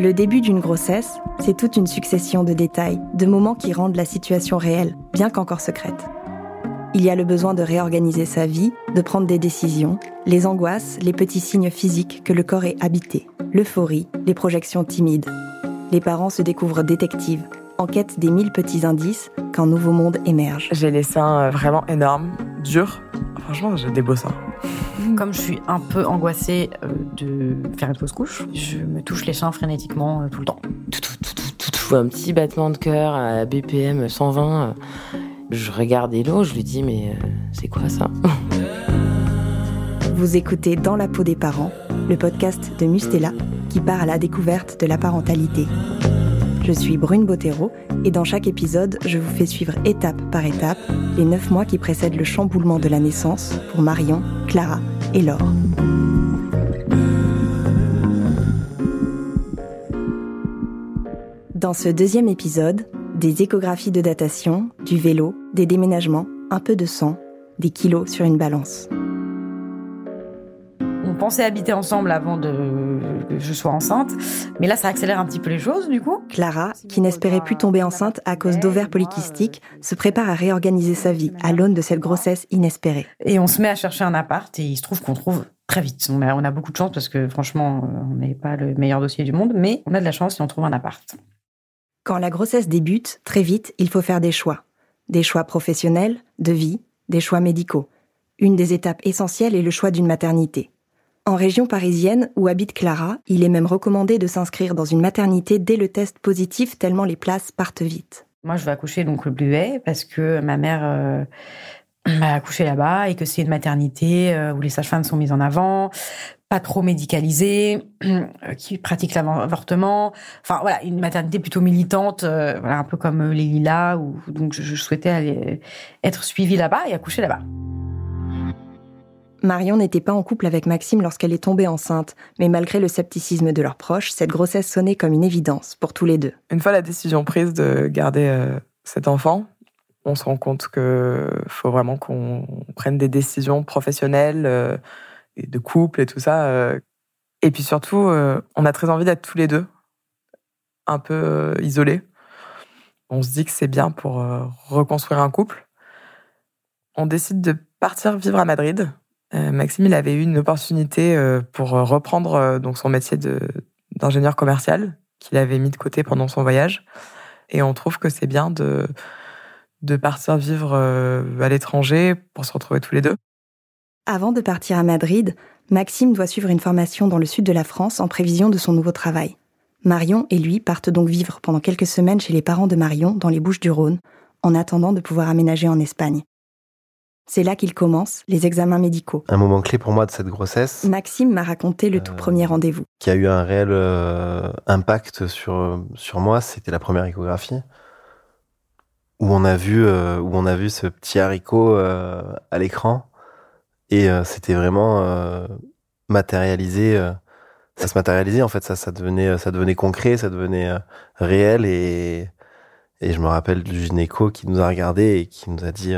Le début d'une grossesse, c'est toute une succession de détails, de moments qui rendent la situation réelle, bien qu'encore secrète. Il y a le besoin de réorganiser sa vie, de prendre des décisions, les angoisses, les petits signes physiques que le corps est habité, l'euphorie, les projections timides. Les parents se découvrent détectives, en quête des mille petits indices qu'un nouveau monde émerge. J'ai les seins euh, vraiment énormes, durs. Franchement, j'ai des beaux seins. Comme je suis un peu angoissée euh, de faire une fausse couche, je me touche les seins frénétiquement euh, tout le temps. Tout, tout, tout, tout, tout, un petit battement de cœur à BPM 120. Je regarde Hello, je lui dis mais c'est quoi ça? Vous écoutez Dans la peau des parents, le podcast de Mustela qui part à la découverte de la parentalité. Je suis Brune Bottero et dans chaque épisode, je vous fais suivre étape par étape les neuf mois qui précèdent le chamboulement de la naissance pour Marion, Clara et Laure. Dans ce deuxième épisode, des échographies de datation, du vélo, des déménagements, un peu de sang, des kilos sur une balance pensait habiter ensemble avant de, que je sois enceinte. Mais là, ça accélère un petit peu les choses, du coup. Clara, qui n'espérait plus tomber enceinte à cause d'ovaires polykystiques, se prépare à réorganiser sa vie à l'aune de cette grossesse inespérée. Et on se met à chercher un appart et il se trouve qu'on trouve très vite. On a, on a beaucoup de chance parce que franchement, on n'est pas le meilleur dossier du monde, mais on a de la chance et on trouve un appart. Quand la grossesse débute, très vite, il faut faire des choix. Des choix professionnels, de vie, des choix médicaux. Une des étapes essentielles est le choix d'une maternité. En région parisienne, où habite Clara, il est même recommandé de s'inscrire dans une maternité dès le test positif tellement les places partent vite. Moi, je vais accoucher donc le Bluet parce que ma mère euh, m'a accouché là-bas et que c'est une maternité euh, où les sages-femmes sont mises en avant, pas trop médicalisée, euh, qui pratique l'avortement. Enfin voilà, une maternité plutôt militante, voilà un peu comme les Lilas, où donc je, je souhaitais aller être suivie là-bas et accoucher là-bas. Marion n'était pas en couple avec Maxime lorsqu'elle est tombée enceinte, mais malgré le scepticisme de leurs proches, cette grossesse sonnait comme une évidence pour tous les deux. Une fois la décision prise de garder euh, cet enfant, on se rend compte qu'il faut vraiment qu'on prenne des décisions professionnelles, euh, de couple et tout ça. Euh. Et puis surtout, on a très envie d'être tous les deux, un peu isolés. On se dit que c'est bien pour reconstruire un couple. On décide de partir vivre à Madrid Maxime, il avait eu une opportunité euh, pour euh, reprendre donc son métier d'ingénieur commercial qu'il avait mis de côté pendant son voyage. Et on trouve que c'est bien de, de partir vivre à l'étranger pour se retrouver tous les deux. Avant de partir à Madrid, Maxime doit suivre une formation dans le sud de la France en prévision de son nouveau travail. Marion et lui partent donc vivre pendant quelques semaines chez les parents de Marion dans les Bouches du Rhône, en attendant de pouvoir aménager en Espagne. C'est là qu'il commence les examens médicaux. Un moment clé pour moi de cette grossesse. Maxime m'a raconté le tout premier rendez-vous. Qui a eu un réel euh, impact sur, sur moi, c'était la première échographie. Où on a vu, euh, où on a vu ce petit haricot euh, à l'écran. Et c'était vraiment matérialisé. ça se matérialisait en fait, ça, ça, devenait, ça devenait concret, ça devenait réel. Et, et je me rappelle du gynéco qui nous a regardé et qui nous a dit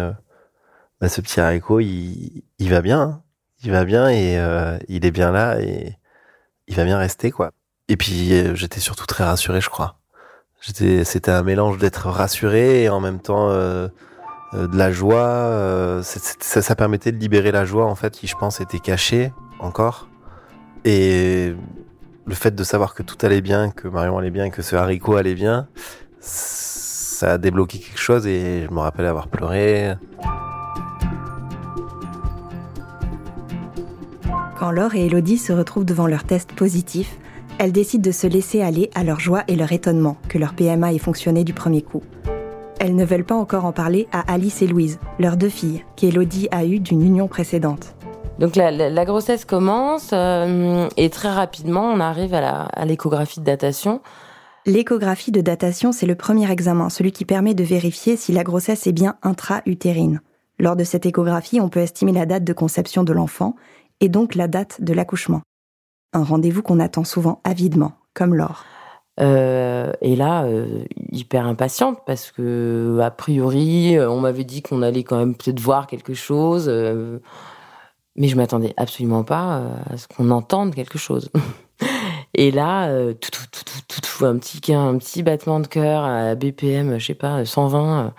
bah, ce petit haricot, il, va bien, hein. il va bien et euh, il est bien là et il va bien rester quoi. Et puis euh, j'étais surtout très rassuré, je crois. C'était un mélange d'être rassuré et en même temps euh, de la joie. ça, ça permettait de libérer la joie en fait, qui je pense était cachée encore. Et le fait de savoir que tout allait bien, que Marion allait bien, que ce haricot allait bien, ça a débloqué quelque chose et je me rappelle avoir pleuré. Quand Laure et Elodie se retrouvent devant leur test positif, elles décident de se laisser aller à leur joie et leur étonnement que leur PMA ait fonctionné du premier coup. Elles ne veulent pas encore en parler à Alice et Louise, leurs deux filles, qu'Elodie a eues d'une union précédente. Donc la, grossesse commence euh, et très rapidement on arrive à l'échographie de datation. L'échographie de datation, c'est le premier examen, celui qui permet de vérifier si la grossesse est bien intra-utérine. Lors de cette échographie, on peut estimer la date de conception de l'enfant et donc la date de l'accouchement. Un rendez-vous qu'on attend souvent avidement, comme Laure. Euh, et là, euh, hyper impatiente parce que a priori, euh, on m'avait dit qu'on allait quand même peut-être voir quelque chose. Mais je m'attendais absolument pas à ce qu'on entende quelque chose. Et là, tout, tout, tout, tout, un petit, un petit battement de cœur à BPM, je sais pas, 120.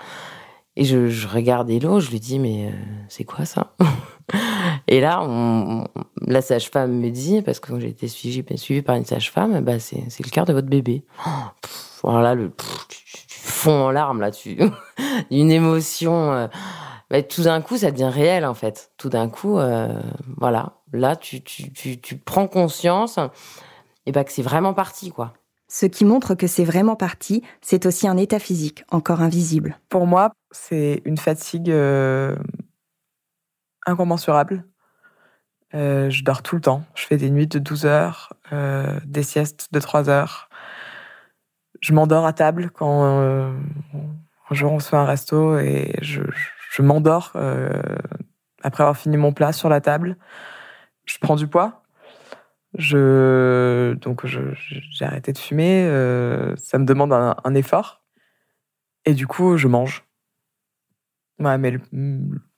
Et je, je regarde Hello, je lui dis, mais c'est quoi ça? Et là, on, la sage-femme me dit, parce que j'ai été suivie, suivie, par une sage-femme, bah c'est, le cœur de votre bébé. voilà, le fond en larmes là-dessus. une émotion. Euh, bah, tout d'un coup, ça devient réel en fait. Tout d'un coup, euh, voilà. Là, tu, tu, tu, tu, prends conscience et bah, que c'est vraiment parti, quoi. Ce qui montre que c'est vraiment parti, c'est aussi un état physique, encore invisible. Pour moi, c'est une fatigue euh, incommensurable. Euh, je dors tout le temps. Je fais des nuits de 12 heures, euh, des siestes de 3 heures. Je m'endors à table quand euh, un jour on se fait un resto et je, m'endors après avoir fini mon plat sur la table. Je prends du poids. Donc j'ai arrêté de fumer. ça me demande un, un, effort et du coup je mange. Ouais, mais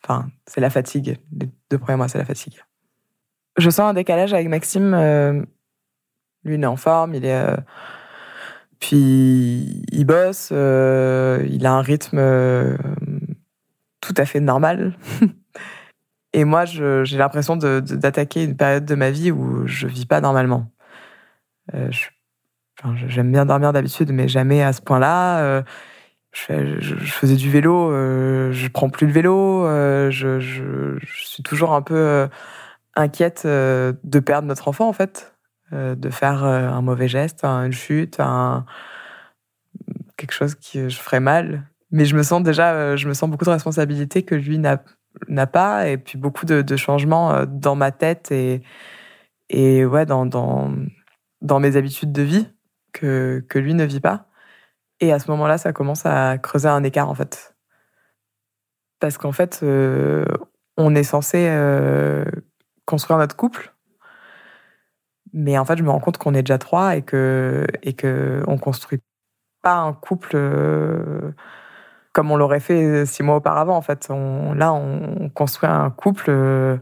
enfin c'est la fatigue. Les deux premiers mois c'est la fatigue je sens un décalage avec Maxime. Euh, lui, il est en forme, il est. Euh, puis, il bosse, euh, il a un rythme tout à fait normal. Et moi, j'ai l'impression d'attaquer une période de ma vie où je vis pas normalement. J'aime bien dormir d'habitude, mais jamais à ce point-là. Je, faisais du vélo, je prends plus le vélo, je, suis toujours un peu inquiète euh, de perdre notre enfant, en fait, euh, de faire euh, un mauvais geste, une chute, quelque chose que je ferais mal. Mais je me sens déjà, je me sens beaucoup de responsabilités que lui n'a pas, et puis beaucoup de, changements dans ma tête et, et ouais, dans, dans, dans mes habitudes de vie que, que lui ne vit pas. Et à ce moment-là, ça commence à creuser un écart, en fait. Parce qu'en fait, on est censé construire notre couple. Mais en fait, je me rends compte qu'on est déjà trois et que et que on construit pas un couple euh, comme on l'aurait fait six mois auparavant. En fait, là, on construit un couple euh,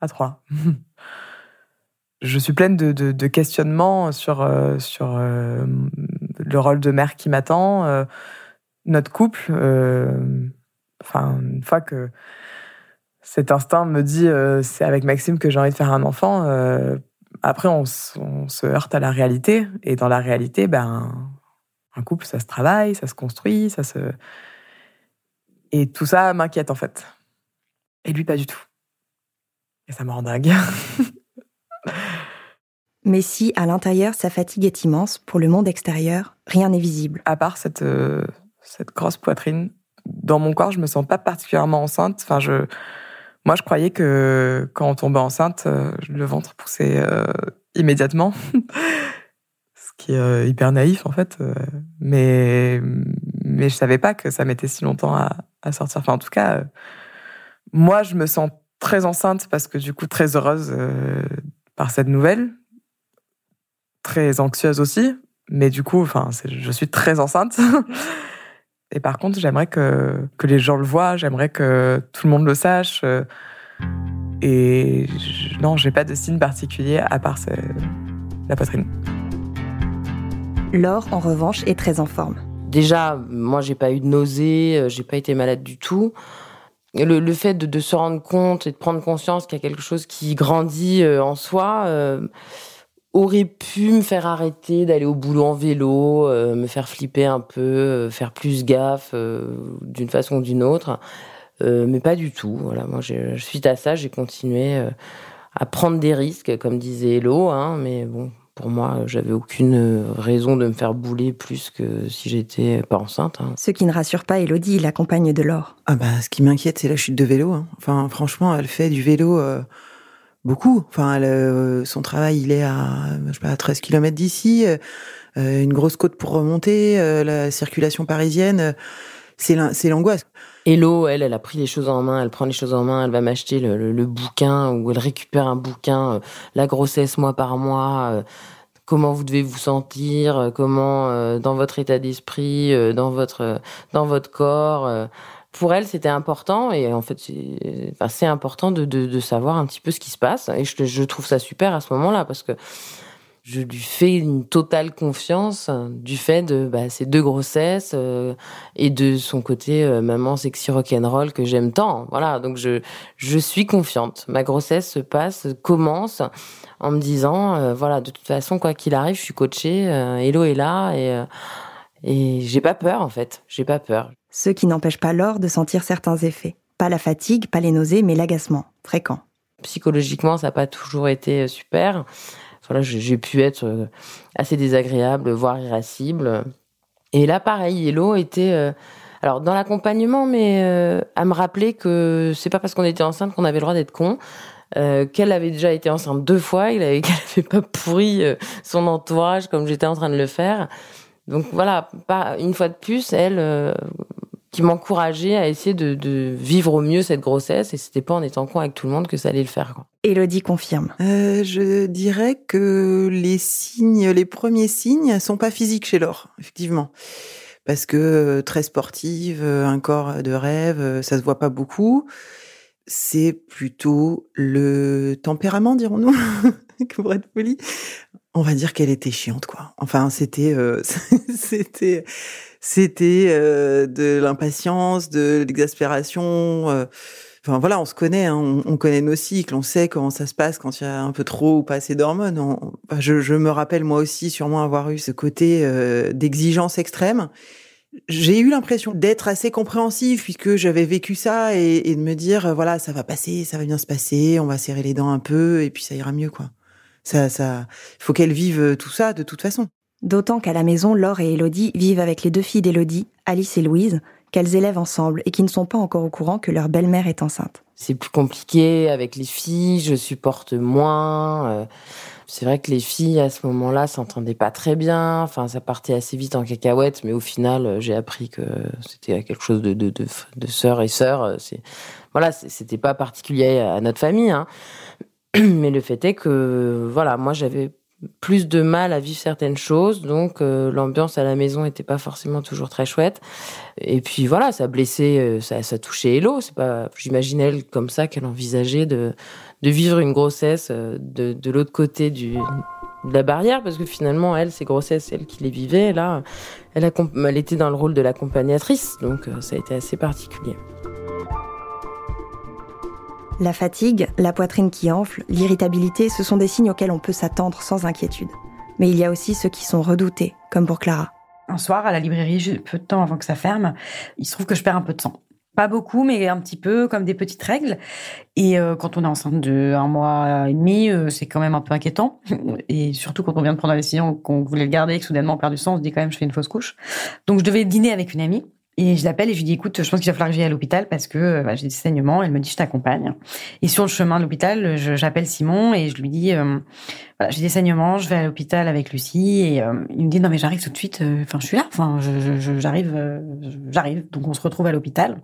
à trois. je suis pleine de, de, questionnements sur euh, sur le rôle de mère qui m'attend, notre couple. enfin, une fois que cet instinct me dit euh, c'est avec Maxime que j'ai envie de faire un enfant. Euh, après, on, se heurte à la réalité. Et dans la réalité, ben, un couple, ça se travaille, ça se construit, ça se. Et tout ça m'inquiète en fait. Et lui, pas du tout. Et ça me rend dingue. Mais si, à l'intérieur, sa fatigue est immense, pour le monde extérieur, rien n'est visible. À part cette, euh, cette grosse poitrine, dans mon corps, je me sens pas particulièrement enceinte. Enfin, je moi, je croyais que quand on tombait enceinte, euh, le ventre poussait euh, immédiatement. Ce qui est euh, hyper naïf, en fait. Mais, mais je savais pas que ça mettait si longtemps à, à sortir. Enfin, en tout cas, moi, je me sens très enceinte parce que, du coup, très heureuse par cette nouvelle. Très anxieuse aussi. Mais du coup, enfin, je suis très enceinte. Et par contre, j'aimerais que, que les gens le voient, j'aimerais que tout le monde le sache. Euh, et je, non, j'ai pas de signe particulier à part la poitrine. Laure, en revanche, est très en forme. Déjà, moi, j'ai pas eu de nausées, euh, j'ai pas été malade du tout. Le, le fait de, de, se rendre compte et de prendre conscience qu'il y a quelque chose qui grandit euh, en soi, aurait pu me faire arrêter d'aller au boulot en vélo, euh, me faire flipper un peu, euh, faire plus gaffe euh, d'une façon ou d'une autre, mais pas du tout. Voilà, moi, suite à ça, j'ai continué à prendre des risques, comme disait Hello, hein, mais bon, pour moi, j'avais aucune raison de me faire bouler plus que si j'étais pas enceinte. Hein. Ce qui ne rassure pas Elodie, la compagne de Laure. Ah bah, ce qui m'inquiète, c'est la chute de vélo. Hein. Enfin, franchement, elle fait du vélo beaucoup. Enfin, euh, son travail, il est à, je sais pas, 13 km d'ici, euh, une grosse côte pour remonter, euh, la circulation parisienne, c'est l'angoisse. Hello, elle, elle a pris les choses en main, elle prend les choses en main, elle va m'acheter le, le, bouquin ou elle récupère un bouquin, la grossesse mois par mois, comment vous devez vous sentir, comment dans votre état d'esprit, dans votre dans votre corps pour elle, c'était important et en fait, c'est enfin, important de, de, de, savoir un petit peu ce qui se passe. Et je, je trouve ça super à ce moment-là parce que je lui fais une totale confiance du fait de bah, ces deux grossesses euh, et de son côté euh, maman sexy rock'n'roll que j'aime tant. Voilà, donc je je suis confiante. Ma grossesse se passe, commence en me disant euh, voilà, de toute façon quoi qu'il arrive, je suis coachée. Hello est là et et j'ai pas peur en fait. J'ai pas peur. Ce qui n'empêche pas Laure de sentir certains effets. Pas la fatigue, pas les nausées, mais l'agacement fréquent. Psychologiquement, ça n'a pas toujours été super voilà, j'ai pu être euh, assez désagréable, voire irascible. Et là, pareil, Hello était euh, alors dans l'accompagnement, mais euh, à me rappeler que c'est pas parce qu'on était enceinte qu'on avait le droit d'être con. qu'elle avait déjà été enceinte deux fois, il avait qu'elle avait pas pourri son entourage comme j'étais en train de le faire. Donc voilà, pas une fois de plus, elle qui m'encourageait à essayer de, de, vivre au mieux cette grossesse et c'était pas en étant con avec tout le monde que ça allait le faire. Quoi. Elodie confirme. Euh, je dirais que les signes, les premiers signes, sont pas physiques chez Laure, effectivement, parce que euh, très sportive, euh, un corps de rêve, ça se voit pas beaucoup. C'est plutôt le tempérament, dirons-nous, pour être poli. On va dire qu'elle était chiante, quoi. Enfin, c'était, euh, c'était c'était euh, de l'impatience, de l'exaspération. Euh, enfin voilà, on se connaît, hein, on, connaît nos cycles, on sait comment ça se passe quand il y a un peu trop ou pas assez d'hormones. je, me rappelle moi aussi sûrement avoir eu ce côté d'exigence extrême. J'ai eu l'impression d'être assez compréhensive puisque j'avais vécu ça et, et, de me dire voilà ça va passer, ça va bien se passer, on va serrer les dents un peu et puis ça ira mieux quoi. Ça, ça, il faut qu'elle vive tout ça de toute façon. D'autant qu'à la maison, Laure et Elodie vivent avec les deux filles d'Elodie, Alice et Louise, qu'elles élèvent ensemble et qui ne sont pas encore au courant que leur belle-mère est enceinte. C'est plus compliqué avec les filles, je supporte moins. Euh, c'est vrai que les filles à ce moment-là s'entendaient pas très bien. Enfin, ça partait assez vite en cacahuète, mais au final, euh, j'ai appris que c'était quelque chose de de, de, de sœur et sœur. Euh, c'est voilà, c'était pas particulier à notre famille. Hein. Mais le fait est que voilà, moi j'avais plus de mal à vivre certaines choses, donc euh, l'ambiance à la maison n'était pas forcément toujours très chouette. Et puis voilà, ça blessait, euh, ça, touchait Hello. C'est pas, j'imagine elle comme ça qu'elle envisageait de vivre une grossesse euh, de, l'autre côté de la barrière, parce que finalement elle, ses grossesses, c'est elle qui les vivait. Là, elle, elle était dans le rôle de l'accompagnatrice, donc ça a été assez particulier. La fatigue, la poitrine qui enfle, l'irritabilité, ce sont des signes auxquels on peut s'attendre sans inquiétude. Mais il y a aussi ceux qui sont redoutés, comme pour Clara. Un soir, à la librairie, peu de temps avant que ça ferme, il se trouve que je perds un peu de sang. Pas beaucoup, mais un petit peu, comme des petites règles. Et euh, quand on est enceinte de un mois et demi, euh, c'est quand même un peu inquiétant. Et surtout quand on vient de prendre la décision qu'on voulait le garder et que soudainement on perd du sang, on se dit quand même je fais une fausse couche. Donc je devais dîner avec une amie. Et je l'appelle et je lui dis, écoute, je pense qu'il va falloir que j'aille à l'hôpital parce que bah, j'ai des saignements. Elle me dit, je t'accompagne. Et sur le chemin de l'hôpital, j'appelle Simon et je lui dis, euh, voilà, j'ai des saignements, je vais à l'hôpital avec Lucie. Et euh, il me dit, non mais j'arrive tout de suite. Euh, enfin, je suis là. Enfin, j'arrive, j'arrive. Donc on se retrouve à l'hôpital.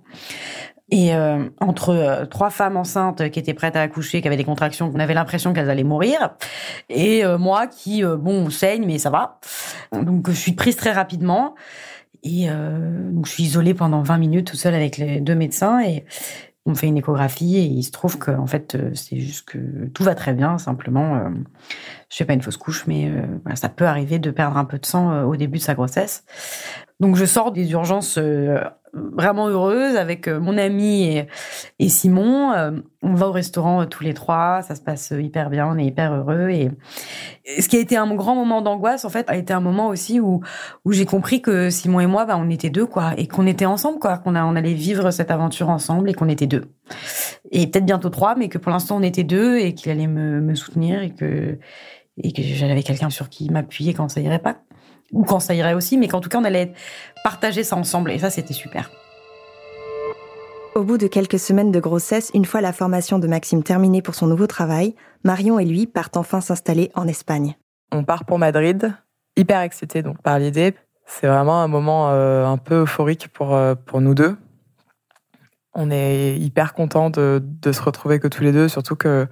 Et entre trois femmes enceintes qui étaient prêtes à accoucher, qui avaient des contractions, qu'on avait l'impression qu'elles allaient mourir, et moi qui, bon, saigne, mais ça va. Donc je suis prise très rapidement. Et euh, donc je suis isolée pendant 20 minutes tout seule avec les deux médecins et on me fait une échographie et il se trouve que en fait euh, c'est juste que tout va très bien simplement euh, je fais pas une fausse couche mais euh, ça peut arriver de perdre un peu de sang au début de sa grossesse. Donc je sors des urgences vraiment heureuse avec euh, mon ami et, et Simon. Euh, on va au restaurant euh, tous les trois, ça se passe hyper bien, on est hyper heureux. Et, ce qui a été un grand moment d'angoisse, en fait, a été un moment aussi où où j'ai compris que Simon et moi, bah, on était deux, quoi, et qu'on était ensemble, quoi, qu'on on allait vivre cette aventure ensemble et qu'on était deux. Et peut-être bientôt trois, mais que pour l'instant on était deux et qu'il allait me, me soutenir et que et que j'avais quelqu'un sur qui m'appuyer quand ça irait pas ou quand ça irait aussi, mais qu'en tout cas, on allait partager ça ensemble. Et ça, c'était super. Au bout de quelques semaines de grossesse, une fois la formation de Maxime terminée pour son nouveau travail, Marion et lui partent enfin s'installer en Espagne. On part pour Madrid, hyper excités donc par l'idée. C'est vraiment un moment euh, un peu euphorique pour, euh, pour nous deux. On est hyper contents de, de, se retrouver que tous les deux, surtout que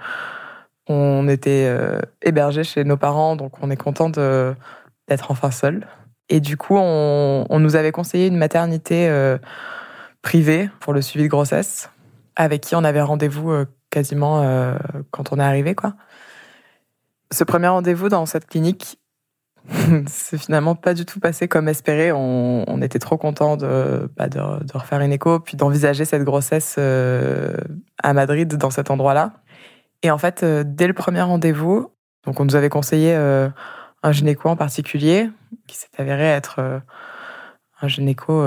on était euh, hébergés chez nos parents, donc on est content de d'être enfin seul. Et du coup, on, on, nous avait conseillé une maternité euh, privé pour le suivi de grossesse, avec qui on avait rendez-vous euh, quasiment euh, quand on est arrivé, quoi. Ce premier rendez-vous dans cette clinique, c'est finalement pas du tout passé comme espéré. On, était trop content de, bah, de, refaire une écho, puis d'envisager cette grossesse à Madrid, dans cet endroit-là. Et en fait, dès le premier rendez-vous, donc on nous avait conseillé un gynéco en particulier, qui s'est avéré être un gynéco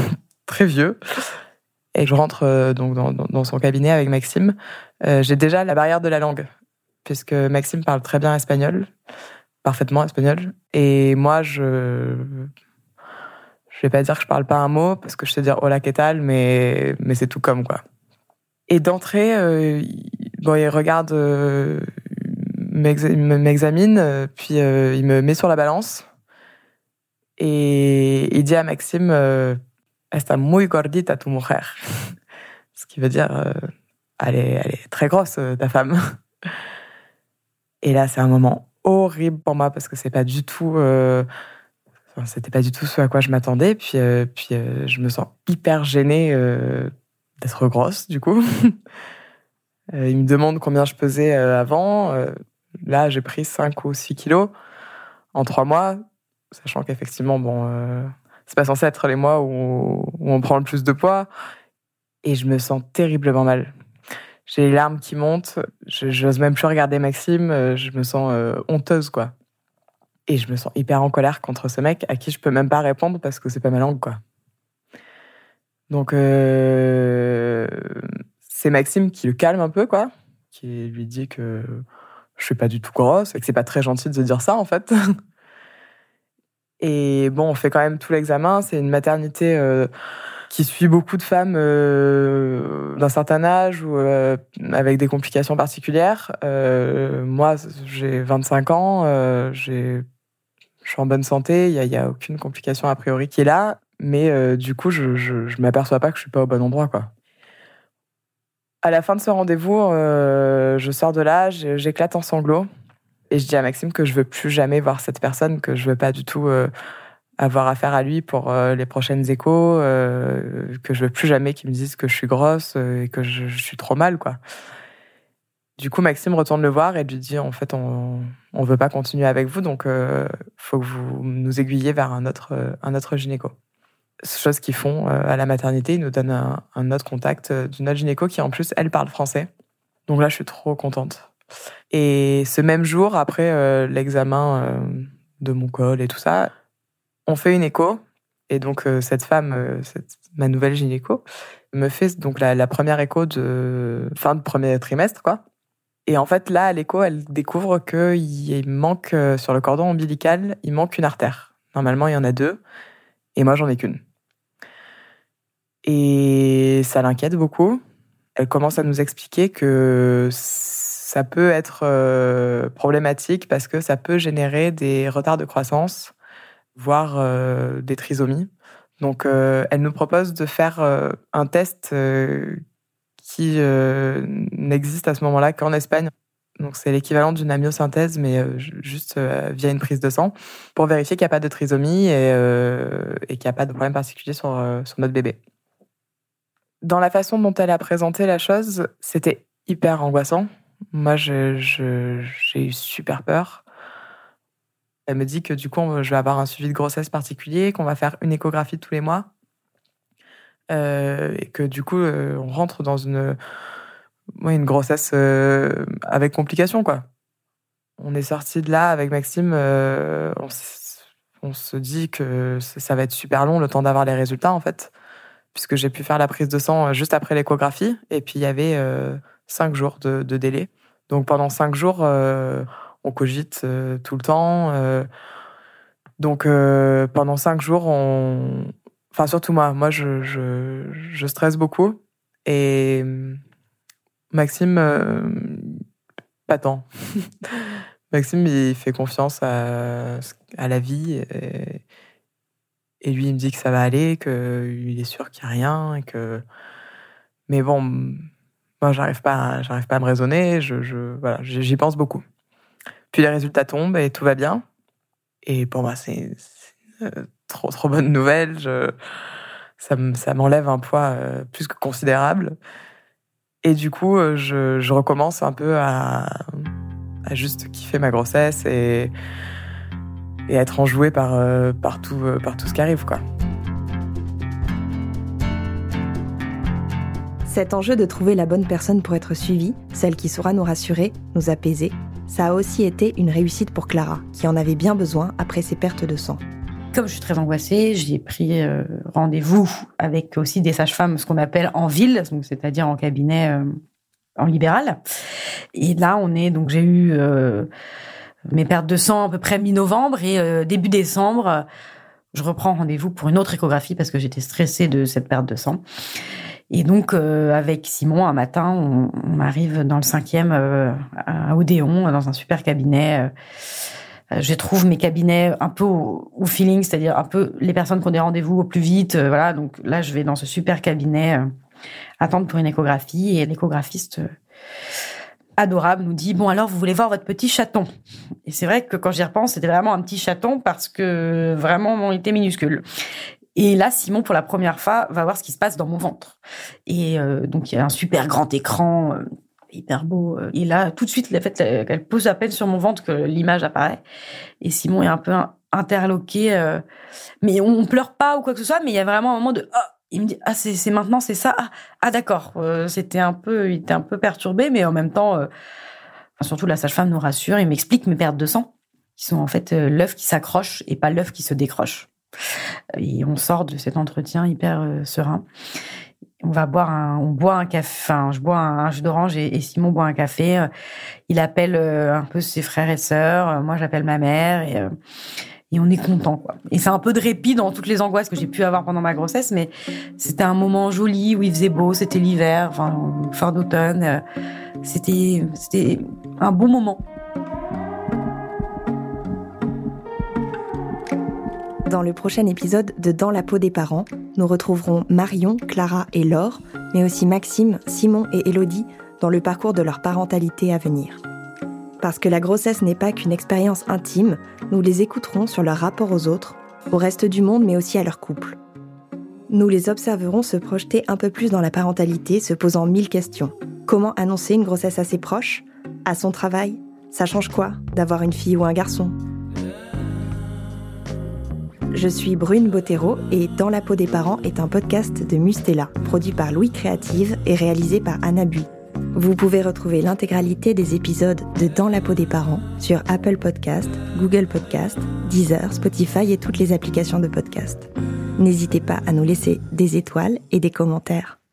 très vieux. Et je rentre euh, donc dans, son cabinet avec Maxime. Euh, j'ai déjà la barrière de la langue, puisque Maxime parle très bien espagnol, parfaitement espagnol. Et moi, je je vais pas dire que je parle pas un mot, parce que je sais dire hola, que tal, mais, mais c'est tout comme, quoi. Et d'entrée, euh, bon, il regarde, m'examine, puis il me met sur la balance. Et il dit à Maxime, está muy gordita tu mujer. Ce qui veut dire, euh, elle, est, elle est très grosse, euh, ta femme. Et là, c'est un moment horrible pour moi parce que c'est pas du tout, euh, c'était pas du tout ce à quoi je m'attendais. Puis, puis je me sens hyper gênée d'être grosse, du coup. il me demande combien je pesais avant. Là, j'ai pris 5 ou 6 kilos en 3 mois, sachant qu'effectivement, bon, c'est pas censé être les mois où, on prend le plus de poids. Et je me sens terriblement mal. J'ai les larmes qui montent. Je n'ose même plus regarder Maxime. Euh, je me sens euh, honteuse, quoi. Et je me sens hyper en colère contre ce mec à qui je peux même pas répondre parce que c'est pas ma langue, quoi. Donc, euh, c'est Maxime qui le calme un peu, quoi. Qui lui dit que je suis pas du tout grosse et que c'est pas très gentil de dire ça, en fait. Et bon, on fait quand même tout l'examen. C'est une maternité euh, qui suit beaucoup de femmes euh, d'un certain âge ou euh, avec des complications particulières. moi, j'ai 25 ans, je suis en bonne santé, il n'y a, a, aucune complication a priori qui est là, mais du coup, je ne m'aperçois pas que je suis pas au bon endroit. quoi. À la fin de ce rendez-vous, je sors de là, j'éclate en sanglots. Et je dis à Maxime que je veux plus jamais voir cette personne, que je veux pas du tout euh, avoir affaire à lui pour euh, les prochaines échos, euh, que je veux plus jamais qu'il me dise que je suis grosse et que je, suis trop mal, quoi. Du coup, Maxime retourne le voir et lui dit en fait, on on veut pas continuer avec vous, donc faut que vous nous aiguillez vers un autre un autre gynéco. Chose qu'ils font à la maternité, ils nous donnent un, autre contact d'une autre gynéco qui en plus elle parle français. Donc là, je suis trop contente. Et ce même jour, après euh, l'examen euh, de mon col et tout ça, on fait une écho. Et donc euh, cette femme, cette, ma nouvelle gynéco, me fait donc la, première écho de fin de premier trimestre, quoi. Et en fait, là, à l'écho, elle découvre qu'il manque sur le cordon ombilical, il manque une artère. Normalement, il y en a deux, et moi, j'en ai qu'une. Et ça l'inquiète beaucoup. Elle commence à nous expliquer que ça peut être euh, problématique parce que ça peut générer des retards de croissance, voire euh, des trisomies. Donc, euh, elle nous propose de faire un test qui n'existe à ce moment-là qu'en Espagne. Donc, c'est l'équivalent d'une amyosynthèse, mais juste via une prise de sang, pour vérifier qu'il n'y a pas de trisomie et, et qu'il n'y a pas de problème particulier sur, sur notre bébé. Dans la façon dont elle a présenté la chose, c'était hyper angoissant moi, j'ai eu super peur. Elle me dit que du coup, je vais avoir un suivi de grossesse particulier, qu'on va faire une échographie tous les mois. Euh, et que du coup, euh, on rentre dans une, une grossesse euh, avec complications, quoi. On est sorti de là avec Maxime, on, se dit que ça va être super long le temps d'avoir les résultats, en fait, puisque j'ai pu faire la prise de sang juste après l'échographie, et puis il y avait cinq jours de, délai. Donc pendant cinq jours, euh, on cogite euh, tout le temps. Euh. donc pendant cinq jours, on... enfin surtout moi, moi je, je, stresse beaucoup. Et Maxime, pas tant. Maxime, il fait confiance à, à la vie. Et, lui, il me dit que ça va aller, qu'il est sûr qu'il n'y a rien. Et que... Mais bon, moi, j'arrive pas, j'arrive pas à me raisonner. Je, voilà, j'y pense beaucoup. Puis les résultats tombent et tout va bien. Et pour moi, c'est trop, trop bonne nouvelle. Je, ça m'enlève un poids plus que considérable. Et du coup, je, je recommence un peu à, à, juste kiffer ma grossesse et, et être enjouée par, par, tout, par tout ce qui arrive, quoi. Cet enjeu de trouver la bonne personne pour être suivie, celle qui saura nous rassurer, nous apaiser, ça a aussi été une réussite pour Clara, qui en avait bien besoin après ses pertes de sang. Comme je suis très angoissée, j'ai pris euh, rendez-vous avec aussi des sages-femmes, ce qu'on appelle en ville, c'est-à-dire en cabinet euh, en libéral. Et là, on est donc j'ai eu euh, mes pertes de sang à peu près mi-novembre et début décembre, je reprends rendez-vous pour une autre échographie parce que j'étais stressée de cette perte de sang. Et donc, euh, avec Simon, un matin, on, arrive dans le cinquième euh, à Odéon, dans un super cabinet. Euh, je trouve mes cabinets un peu au, feeling, c'est-à-dire un peu les personnes qui ont des rendez-vous au plus vite. voilà, donc là, je vais dans ce super cabinet attendre pour une échographie et l'échographiste adorable nous dit bon alors vous voulez voir votre petit chaton et c'est vrai que quand j'y repense c'était vraiment un petit chaton parce que vraiment il était minuscule et là, Simon, pour la première fois, va voir ce qui se passe dans mon ventre. Et euh, donc, il y a un super grand écran, euh, hyper beau. Euh. Et là, tout de suite, le fait qu'elle pose à peine sur mon ventre que l'image apparaît. Et Simon est un peu interloqué. mais on, pleure pas ou quoi que ce soit, mais il y a vraiment un moment de... Oh, il me dit ah c'est maintenant c'est ça ah, ah d'accord c'était un peu il était un peu perturbé mais en même temps surtout la sage-femme nous rassure il m'explique mes pertes de sang qui sont en fait l'œuf qui s'accroche et pas l'œuf qui se décroche et on sort de cet entretien hyper euh, serein. On va boire un, on boit un café, enfin, je bois un, jus d'orange et, Simon boit un café. Euh, il appelle euh, un peu ses frères et sœurs. Moi, j'appelle ma mère et, et on est content, quoi. Et c'est un peu de répit dans toutes les angoisses que j'ai pu avoir pendant ma grossesse, mais c'était un moment joli où il faisait beau, c'était l'hiver, enfin, fin d'automne. C'était, c'était un bon moment. Dans le prochain épisode de Dans la peau des parents, nous retrouverons Marion, Clara et Laure, mais aussi Maxime, Simon et Elodie dans le parcours de leur parentalité à venir. Parce que la grossesse n'est pas qu'une expérience intime, nous les écouterons sur leur rapport aux autres, au reste du monde, mais aussi à leur couple. Nous les observerons se projeter un peu plus dans la parentalité, se posant mille questions. Comment annoncer une grossesse à ses proches? À son travail? Ça change quoi d'avoir une fille ou un garçon? Je suis Brune Bottero et Dans la peau des parents est un podcast de Mustela, produit par Louis Créative et réalisé par Anna Bui. Vous pouvez retrouver l'intégralité des épisodes de Dans la peau des parents sur Apple Podcast, Google Podcast, Deezer, Spotify et toutes les applications de podcast. N'hésitez pas à nous laisser des étoiles et des commentaires.